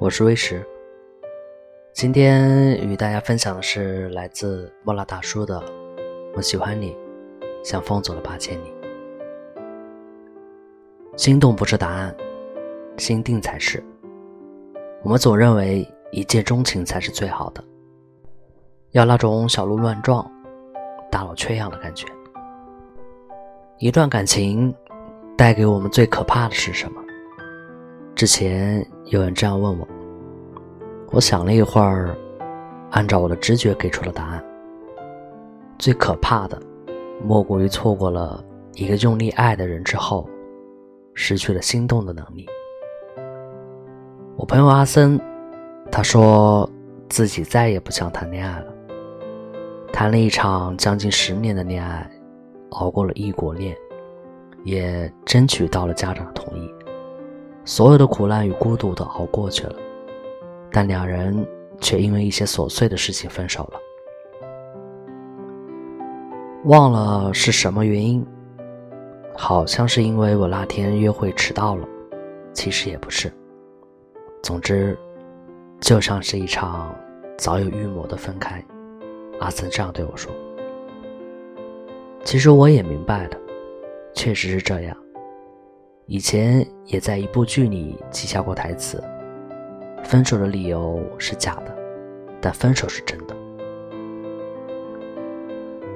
我是威石。今天与大家分享的是来自莫拉大叔的《我喜欢你，像风走了八千里》。心动不是答案，心定才是。我们总认为一见钟情才是最好的，要那种小鹿乱撞、大脑缺氧的感觉。一段感情带给我们最可怕的是什么？之前有人这样问我，我想了一会儿，按照我的直觉给出了答案。最可怕的，莫过于错过了一个用力爱的人之后，失去了心动的能力。我朋友阿森，他说自己再也不想谈恋爱了。谈了一场将近十年的恋爱，熬过了异国恋，也争取到了家长的同意。所有的苦难与孤独都熬过去了，但两人却因为一些琐碎的事情分手了。忘了是什么原因，好像是因为我那天约会迟到了，其实也不是。总之，就像是一场早有预谋的分开。阿森这样对我说：“其实我也明白的，确实是这样。”以前也在一部剧里记下过台词：“分手的理由是假的，但分手是真的。”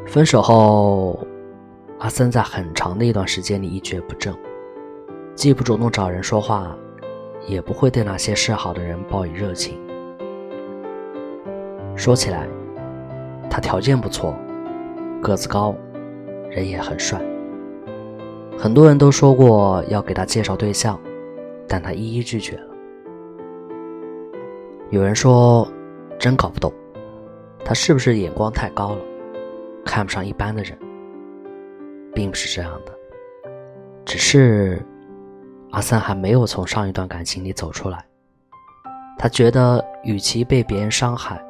分手后，阿森在很长的一段时间里一蹶不振，既不主动找人说话，也不会对那些示好的人报以热情。说起来，他条件不错，个子高，人也很帅。很多人都说过要给他介绍对象，但他一一拒绝了。有人说，真搞不懂，他是不是眼光太高了，看不上一般的人？并不是这样的，只是阿三还没有从上一段感情里走出来。他觉得，与其被别人伤害，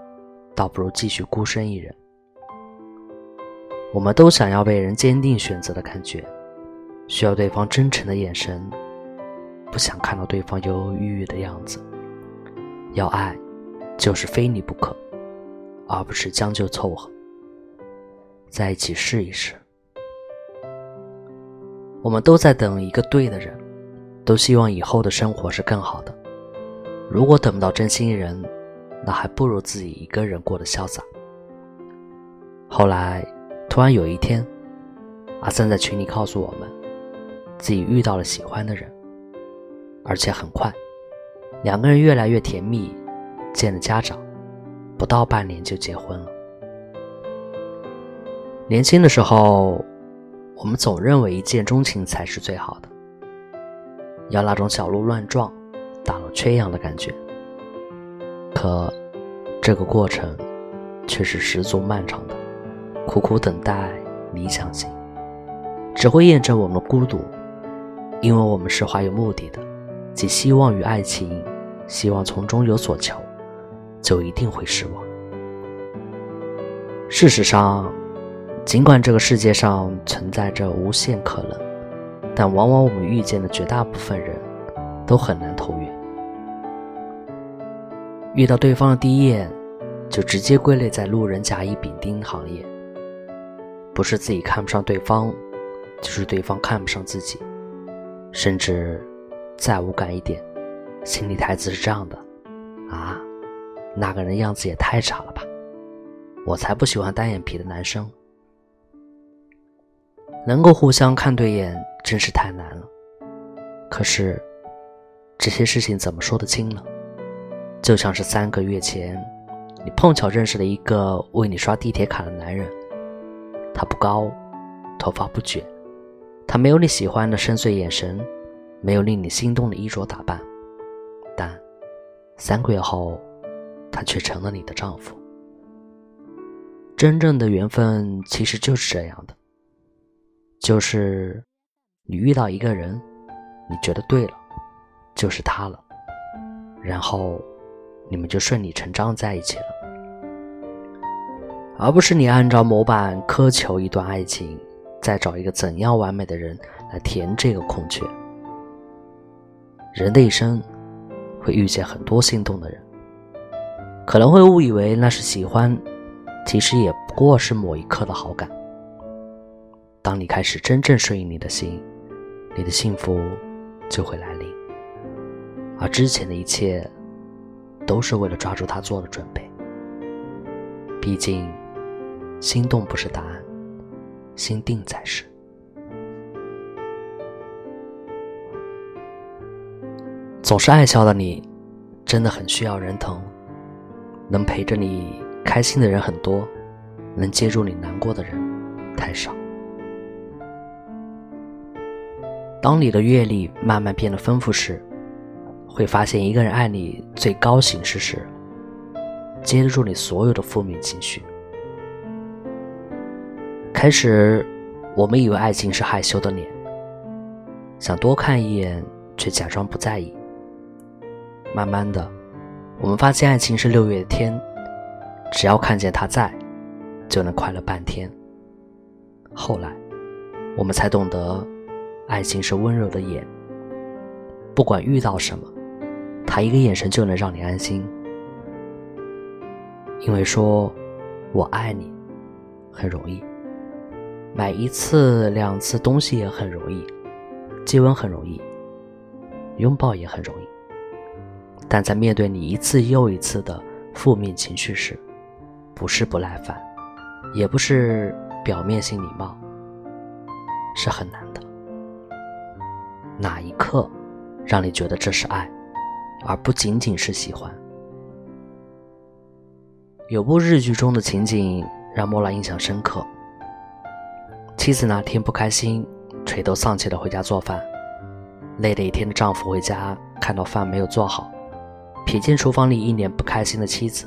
倒不如继续孤身一人。我们都想要被人坚定选择的感觉。需要对方真诚的眼神，不想看到对方犹犹豫豫的样子。要爱，就是非你不可，而不是将就凑合。在一起试一试。我们都在等一个对的人，都希望以后的生活是更好的。如果等不到真心人，那还不如自己一个人过得潇洒。后来，突然有一天，阿三在群里告诉我们。自己遇到了喜欢的人，而且很快，两个人越来越甜蜜，见了家长，不到半年就结婚了。年轻的时候，我们总认为一见钟情才是最好的，要那种小鹿乱撞、大脑缺氧的感觉。可，这个过程却是十足漫长的，苦苦等待，理想型，只会验证我们孤独。因为我们是怀有目的的，即希望与爱情，希望从中有所求，就一定会失望。事实上，尽管这个世界上存在着无限可能，但往往我们遇见的绝大部分人，都很难投缘。遇到对方的第一眼，就直接归类在路人甲乙丙丁行业。不是自己看不上对方，就是对方看不上自己。甚至再无感一点，心里台词是这样的：啊，那个人样子也太差了吧！我才不喜欢单眼皮的男生。能够互相看对眼，真是太难了。可是这些事情怎么说得清呢？就像是三个月前，你碰巧认识了一个为你刷地铁卡的男人，他不高，头发不卷。他没有你喜欢的深邃眼神，没有令你心动的衣着打扮，但三个月后，他却成了你的丈夫。真正的缘分其实就是这样的，就是你遇到一个人，你觉得对了，就是他了，然后你们就顺理成章在一起了，而不是你按照模板苛求一段爱情。再找一个怎样完美的人来填这个空缺？人的一生，会遇见很多心动的人，可能会误以为那是喜欢，其实也不过是某一刻的好感。当你开始真正顺应你的心，你的幸福就会来临，而之前的一切都是为了抓住他做的准备。毕竟，心动不是答案，心定才是。总是爱笑的你，真的很需要人疼。能陪着你开心的人很多，能接住你难过的人太少。当你的阅历慢慢变得丰富时，会发现一个人爱你最高形式是接住你所有的负面情绪。开始，我们以为爱情是害羞的脸，想多看一眼，却假装不在意。慢慢的，我们发现爱情是六月天，只要看见他在，就能快乐半天。后来，我们才懂得。爱情是温柔的眼，不管遇到什么，他一个眼神就能让你安心。因为说“我爱你”很容易，买一次两次东西也很容易，接吻很容易，拥抱也很容易，但在面对你一次又一次的负面情绪时，不是不耐烦，也不是表面性礼貌，是很难的。哪一刻，让你觉得这是爱，而不仅仅是喜欢？有部日剧中的情景让莫拉印象深刻。妻子那天不开心，垂头丧气的回家做饭。累了一天的丈夫回家，看到饭没有做好，瞥见厨房里一脸不开心的妻子，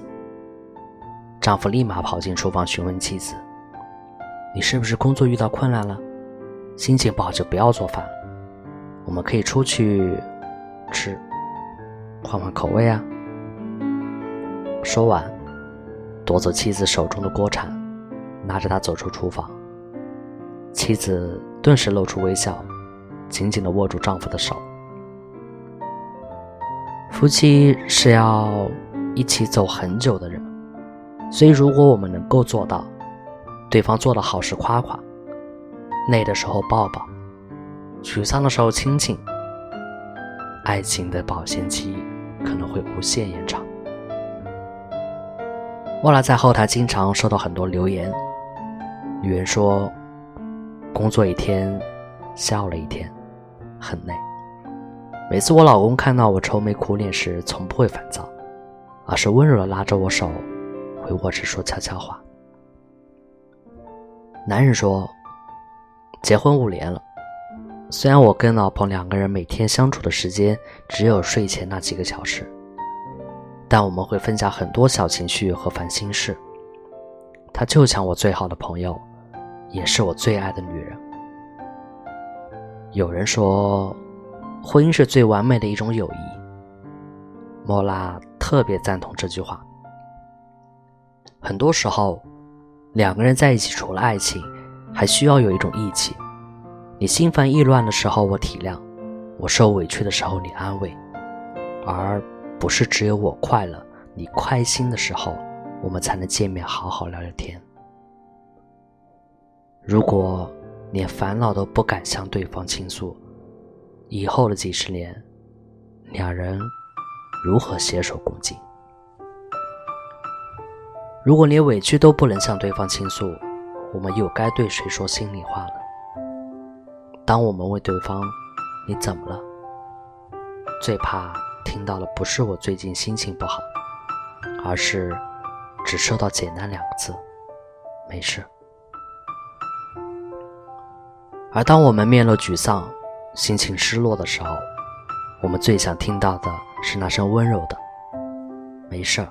丈夫立马跑进厨房询问妻子：“你是不是工作遇到困难了？心情不好就不要做饭。”我们可以出去吃，换换口味啊！说完，夺走妻子手中的锅铲，拿着它走出厨房。妻子顿时露出微笑，紧紧的握住丈夫的手。夫妻是要一起走很久的人，所以如果我们能够做到，对方做的好时夸夸，累的时候抱抱。沮丧的时候亲亲，爱情的保鲜期可能会无限延长。莫拉在后台经常收到很多留言，女人说：“工作一天，笑了一天，很累。”每次我老公看到我愁眉苦脸时，从不会烦躁，而是温柔的拉着我手，回卧室说悄悄话。男人说：“结婚五年了。”虽然我跟老婆两个人每天相处的时间只有睡前那几个小时，但我们会分享很多小情绪和烦心事。她就像我最好的朋友，也是我最爱的女人。有人说，婚姻是最完美的一种友谊。莫拉特别赞同这句话。很多时候，两个人在一起，除了爱情，还需要有一种义气。你心烦意乱的时候，我体谅；我受委屈的时候，你安慰，而不是只有我快乐、你开心的时候，我们才能见面好好聊聊天。如果连烦恼都不敢向对方倾诉，以后的几十年，两人如何携手共进？如果连委屈都不能向对方倾诉，我们又该对谁说心里话了？当我们问对方“你怎么了”，最怕听到的不是“我最近心情不好”，而是只收到简单两个字“没事”。而当我们面露沮丧、心情失落的时候，我们最想听到的是那声温柔的“没事儿”，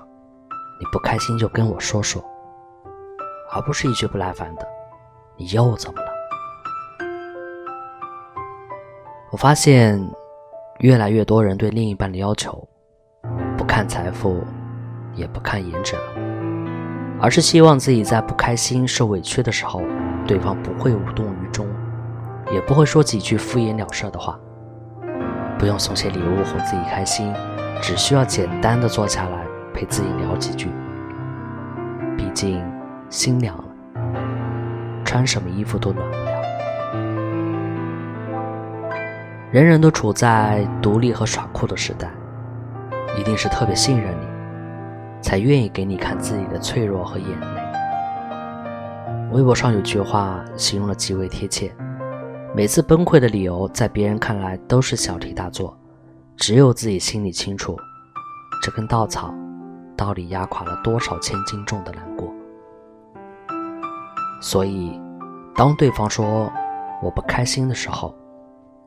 你不开心就跟我说说，而不是一句不耐烦的“你又怎么了”。我发现，越来越多人对另一半的要求，不看财富，也不看颜值，而是希望自己在不开心、受委屈的时候，对方不会无动于衷，也不会说几句敷衍了事的话，不用送些礼物哄自己开心，只需要简单的坐下来陪自己聊几句。毕竟心凉了，穿什么衣服都暖不了。人人都处在独立和耍酷的时代，一定是特别信任你，才愿意给你看自己的脆弱和眼泪。微博上有句话形容的极为贴切：每次崩溃的理由，在别人看来都是小题大做，只有自己心里清楚，这根稻草到底压垮了多少千斤重的难过。所以，当对方说我不开心的时候，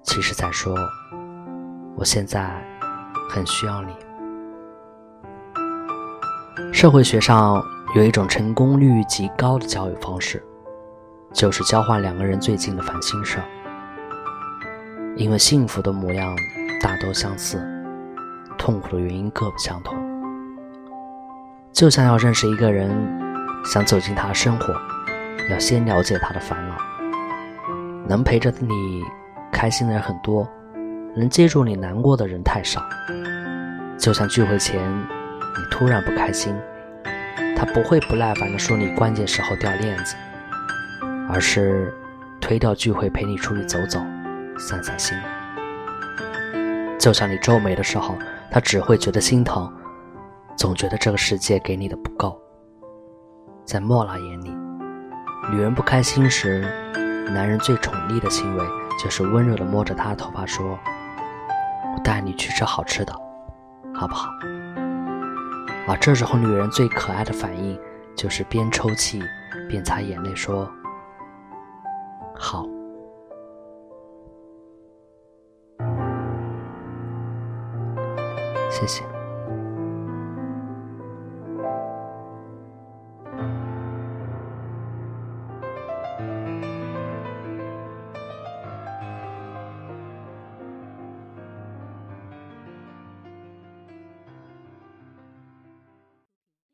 其实在说，我现在很需要你。社会学上有一种成功率极高的交友方式，就是交换两个人最近的烦心事儿。因为幸福的模样大都相似，痛苦的原因各不相同。就像要认识一个人，想走进他的生活，要先了解他的烦恼，能陪着你。开心的人很多，能接住你难过的人太少。就像聚会前，你突然不开心，他不会不耐烦地说你关键时候掉链子，而是推掉聚会陪你出去走走，散散心。就像你皱眉的时候，他只会觉得心疼，总觉得这个世界给你的不够。在莫拉眼里，女人不开心时，男人最宠溺的行为。就是温柔的摸着她的头发说：“我带你去吃好吃的，好不好？”而这时候，女人最可爱的反应就是边抽泣边擦眼泪说：“好。”谢谢。